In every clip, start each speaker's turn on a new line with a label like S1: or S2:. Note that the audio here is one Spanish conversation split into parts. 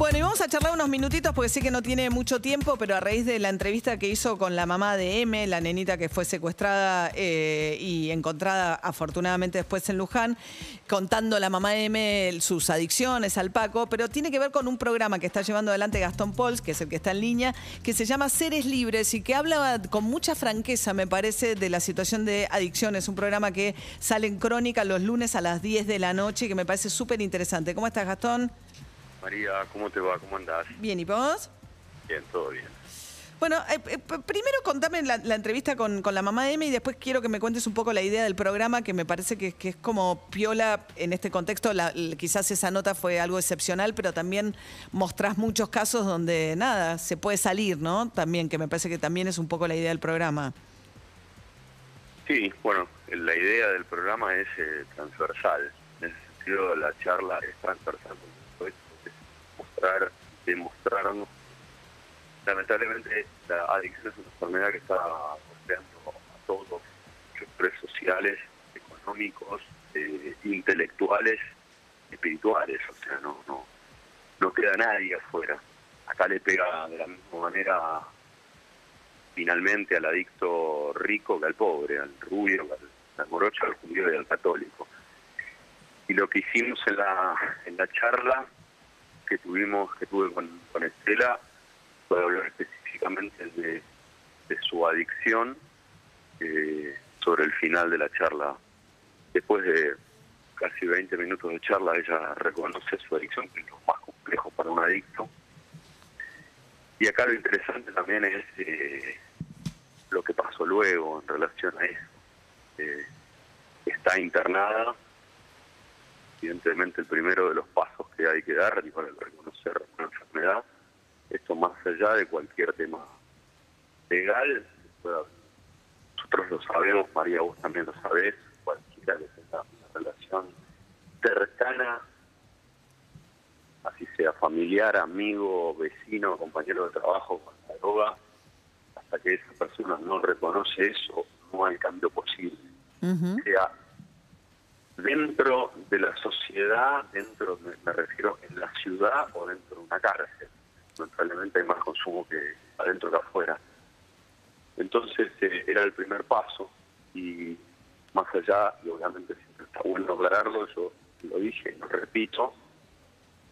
S1: Bueno, y vamos a charlar unos minutitos porque sé que no tiene mucho tiempo, pero a raíz de la entrevista que hizo con la mamá de M, la nenita que fue secuestrada eh, y encontrada afortunadamente después en Luján, contando la mamá de M sus adicciones al Paco, pero tiene que ver con un programa que está llevando adelante Gastón Pols, que es el que está en línea, que se llama Seres Libres y que habla con mucha franqueza, me parece, de la situación de adicciones. Un programa que sale en crónica los lunes a las 10 de la noche y que me parece súper interesante. ¿Cómo estás, Gastón?
S2: María, ¿cómo te va? ¿Cómo andás?
S1: Bien, ¿y vos?
S2: Bien, todo bien.
S1: Bueno, eh, eh, primero contame la, la entrevista con, con la mamá de Emi y después quiero que me cuentes un poco la idea del programa, que me parece que, que es como piola en este contexto. La- quizás esa nota fue algo excepcional, pero también mostrás muchos casos donde nada, se puede salir, ¿no? También, que me parece que también es un poco la idea del programa.
S2: Sí, bueno, la idea del programa es eh, transversal. En ese sentido, la charla es transversal. Porque Es mostrar, demostrarnos. Lamentablemente, la adicción es una enfermedad que está golpeando a todos sectores sociales, económicos, eh, intelectuales, espirituales. O sea, no, no, queda nadie afuera. Acá le pega de la misma manera finalmente al adicto rico que al pobre, al rubio, al, al morocho, al judío y al católico. Y lo que hicimos en la, en la charla que tuvimos, que tuve con, con Estela, fue hablar específicamente de, de su adicción eh, sobre el final de la charla. Después de casi 20 minutos de charla, ella reconoce su adicción, que es lo más complejo para un adicto. Y acá lo interesante también es eh, lo que pasó luego en relación a eso. Eh, está internada, evidentemente el primero de los pasos que hay que dar para reconocer una enfermedad, esto más allá de cualquier tema legal, nosotros lo sabemos, María, vos también lo sabés, cualquiera que tenga una relación cercana así sea familiar, amigo, vecino, compañero de trabajo con la droga, hasta que esa persona no reconoce eso, no hay cambio posible. Sea dentro de la sociedad, dentro, me, refiero en la ciudad o dentro de una cárcel. Lamentablemente hay más consumo que adentro que afuera. Entonces eh, era el primer paso y más allá, y obviamente siempre está bueno aclararlo, yo lo dije y lo repito,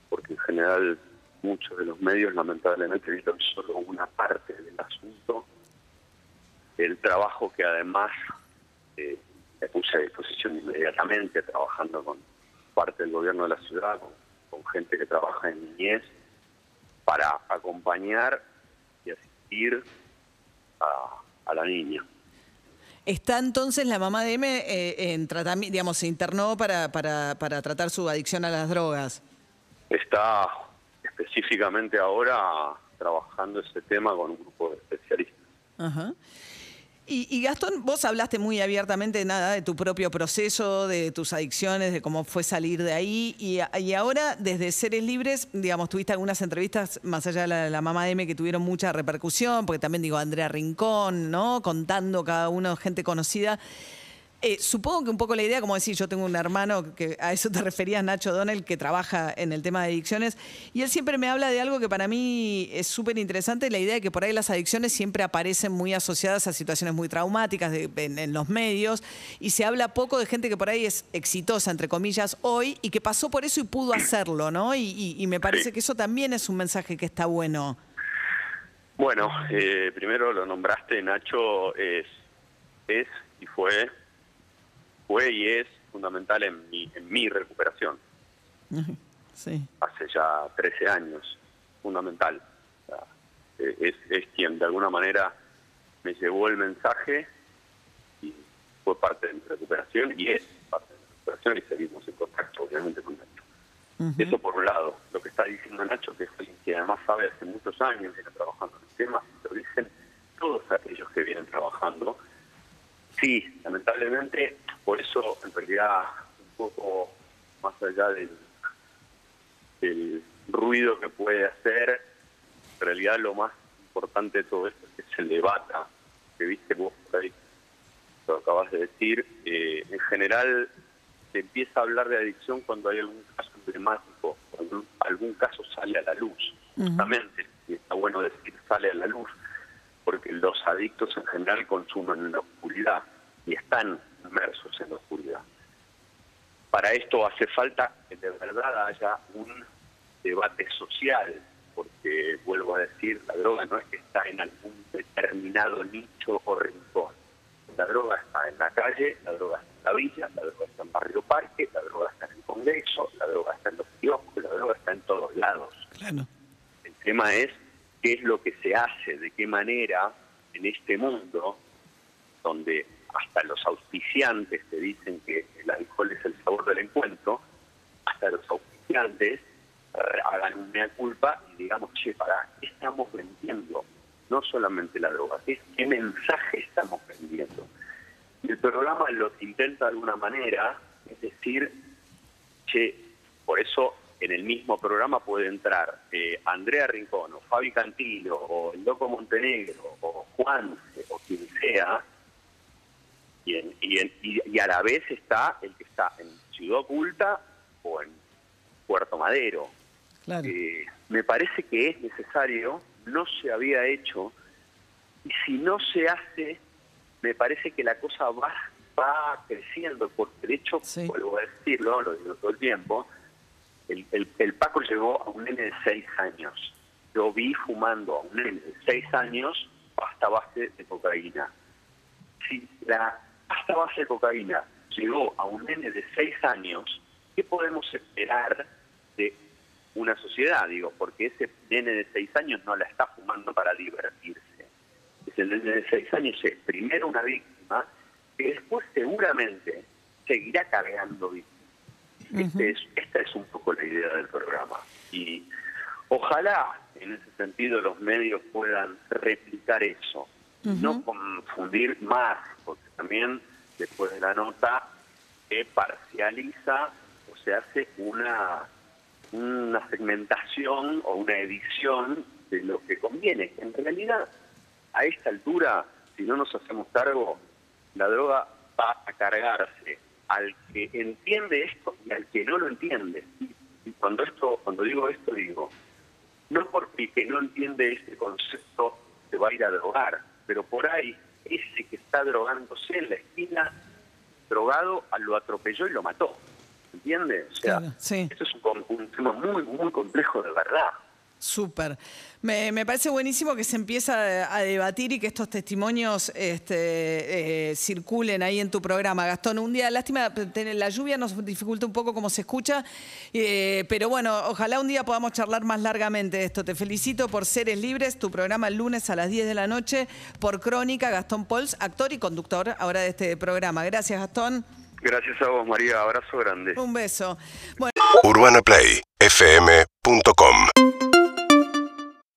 S2: porque en general muchos de los medios lamentablemente vieron solo una parte del asunto, el trabajo que además eh, me puse a disposición inmediatamente trabajando con parte del gobierno de la ciudad, con, con gente que trabaja en niñez, para acompañar y asistir a, a la niña.
S1: Está entonces la mamá de M eh, en tratamiento, digamos, se internó para, para, para tratar su adicción a las drogas.
S2: Está específicamente ahora trabajando ese tema con un grupo de especialistas.
S1: Ajá. Y, y, Gastón, vos hablaste muy abiertamente nada de tu propio proceso, de tus adicciones, de cómo fue salir de ahí. Y, y ahora, desde Seres Libres, digamos, tuviste algunas entrevistas, más allá de la, la, mamá de M, que tuvieron mucha repercusión, porque también digo Andrea Rincón, ¿no? Contando cada uno, gente conocida. Eh, supongo que un poco la idea, como decir, yo tengo un hermano, que a eso te referías, Nacho Donnell, que trabaja en el tema de adicciones, y él siempre me habla de algo que para mí es súper interesante, la idea de que por ahí las adicciones siempre aparecen muy asociadas a situaciones muy traumáticas en, en, los medios, y se habla poco de gente que por ahí es exitosa, entre comillas, hoy, y que pasó por eso y pudo hacerlo, ¿no? Y, y, y me parece que eso también es un mensaje que está bueno.
S2: Bueno, eh, primero lo nombraste, Nacho es, es y fue, fue y es fundamental en mi, en mi recuperación.
S1: Sí.
S2: Hace ya 13 años, fundamental. O sea, eh, es, es quien de alguna manera me llevó el mensaje y fue parte de mi recuperación y es parte de mi recuperación y seguimos en contacto obviamente con Nacho. Eso por un lado, lo que está diciendo Nacho, que es alguien que además sabe hace muchos años, viene trabajando en el tema, lo dicen todos aquellos que vienen trabajando. Sí, lamentablemente, por eso en realidad un poco más allá del, del ruido que puede hacer, en realidad lo más importante de todo esto es que se debata, que viste vos por ahí, lo acabas de decir. Eh, en general se empieza a hablar de adicción cuando hay algún caso emblemático, cuando algún caso sale a la luz, justamente, y está bueno decir sale a la luz, porque los adictos en general consumen en la oscuridad y están inmersos en la oscuridad. Para esto hace falta que de verdad haya un debate social, porque vuelvo a decir, la droga no es que está en algún determinado nicho o rincón. La droga está en la calle, la droga está en la villa, la droga está en Barrio Parque, la droga está en el Congreso, la droga está en los kioscos, la droga está en todos lados. El tema es qué es lo que se hace, de qué manera en este mundo, donde hasta los auspiciantes te dicen que el alcohol es el sabor del encuentro, hasta los auspiciantes hagan una culpa y digamos, che, para, ¿qué estamos vendiendo? No solamente la droga, ¿qué, mensaje estamos vendiendo? El programa lo intenta de alguna manera, es decir, che, por eso en el mismo programa puede entrar eh, Andrea Rincón o Fabi Cantilo o el Loco Montenegro o Juan o quien sea, y, en- y, en- y- a la vez está el que está en Ciudad Oculta o en Puerto Madero.
S1: Claro.
S2: Eh, me parece que es necesario, no se había hecho, y si no se hace, me parece que la cosa va, va creciendo, porque de hecho,
S1: Sí.
S2: vuelvo a decirlo, lo digo todo el tiempo, el, el, el Paco llegó a un nene de seis años. Yo vi fumando a un nene de seis años pasta base de cocaína. Si la pasta base de cocaína llegó a un nene de seis años, ¿qué podemos esperar de una sociedad? Digo, porque ese nene de seis años no la está fumando para divertirse. Ese nene de seis años es primero una víctima que después seguramente seguirá cargando víctimas. Este es- esta es un poco la idea del programa. Y ojalá en ese sentido los medios puedan replicar eso, no confundir más, también después de la nota se parcializa o se hace una, una segmentación o una edición de lo que conviene. En realidad, a esta altura, si no nos hacemos cargo, la droga va a cargarse al que entiende esto y al que no lo entiende. Y cuando esto, cuando digo esto digo, no porque que no entiende este concepto se va a ir a drogar, pero por ahí ese que está drogándose en la esquina, drogado, lo atropelló y lo mató. ¿Entiendes? O sea,
S1: Claro, sí.
S2: esto es un, un tema muy, muy complejo de verdad.
S1: Súper. Me, me parece buenísimo que se empieza a debatir y que estos testimonios este, eh, circulen ahí en tu programa. Gastón, un día, lástima, la lluvia nos dificulta un poco cómo se escucha, eh, pero bueno, ojalá un día podamos charlar más largamente de esto. Te felicito por Seres Libres, tu programa el lunes a las 10 de la noche, por Crónica, Gastón Pols, actor y conductor ahora de este programa. Gracias, Gastón.
S2: Gracias a vos, María. Abrazo grande.
S1: Un beso. Bueno.
S3: UrbanaPlayFM.com